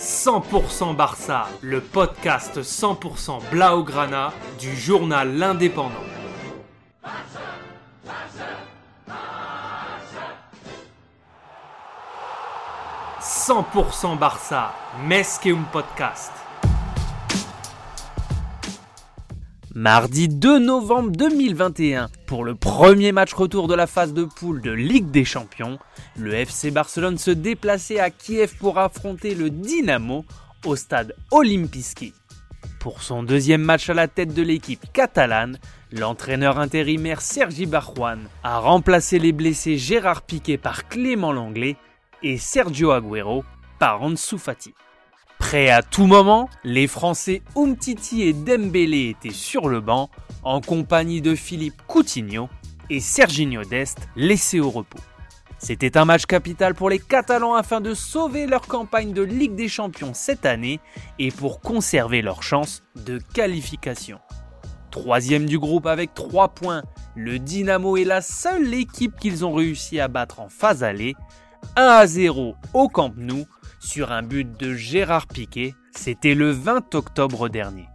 100% Barça, le podcast 100% Blaugrana du journal L'Indépendant. « 100% Barça, Mesqueum Podcast. Mardi 2 novembre 2021, pour le premier match retour de la phase de poule de Ligue des Champions, le FC Barcelone se déplaçait à Kiev pour affronter le Dynamo au stade Olimpiski. Pour son deuxième match à la tête de l'équipe catalane, l'entraîneur intérimaire Sergi Barjuan a remplacé les blessés Gérard Piquet par Clément Langlais et Sergio Agüero par Ansu Fati. Prêts à tout moment, les Français Umtiti et Dembélé étaient sur le banc en compagnie de Philippe Coutinho et Serginho Dest laissés au repos. C'était un match capital pour les Catalans afin de sauver leur campagne de Ligue des Champions cette année et pour conserver leur chance de qualification. Troisième du groupe avec 3 points, le Dynamo est la seule équipe qu'ils ont réussi à battre en phase allée, 1 à 0 au Camp Nou sur un but de Gérard Piquet, c'était le 20 octobre dernier.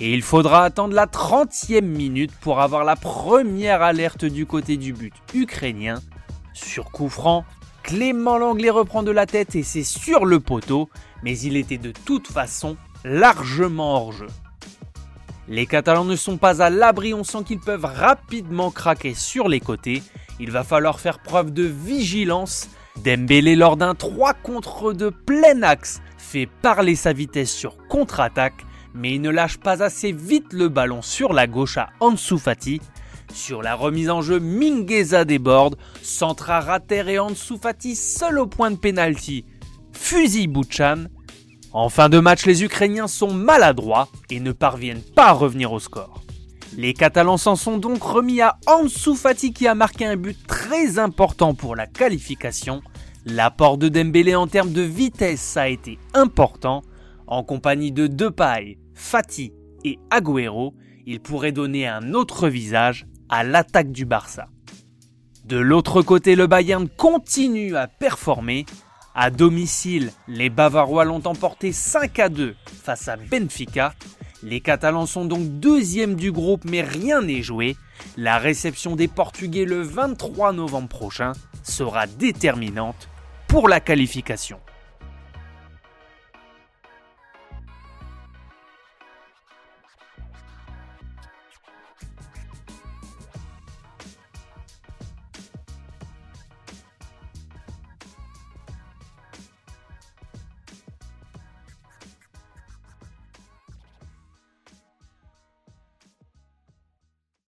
Et il faudra attendre la 30e minute pour avoir la première alerte du côté du but ukrainien. Sur coup franc, Clément Langlais reprend de la tête et c'est sur le poteau, mais il était de toute façon largement hors jeu. Les Catalans ne sont pas à l'abri, on sent qu'ils peuvent rapidement craquer sur les côtés. Il va falloir faire preuve de vigilance Dembélé lors d'un 3 contre 2 plein axe fait parler sa vitesse sur contre-attaque, mais il ne lâche pas assez vite le ballon sur la gauche à Ansu Fati. Sur la remise en jeu, Mingueza déborde, centra Rater et Ansu Fati seul au point de pénalty. Fusil Bouchan. En fin de match, les Ukrainiens sont maladroits et ne parviennent pas à revenir au score. Les Catalans s'en sont donc remis à Ansu Fati qui a marqué un but très important pour la qualification. L'apport de Dembélé en termes de vitesse a été important. En compagnie de Depay, Fati et Agüero, il pourrait donner un autre visage à l'attaque du Barça. De l'autre côté, le Bayern continue à performer. À domicile, les Bavarois l'ont emporté 5 à 2 face à Benfica les Catalans sont donc deuxièmes du groupe mais rien n'est joué. La réception des Portugais le 23 novembre prochain sera déterminante pour la qualification.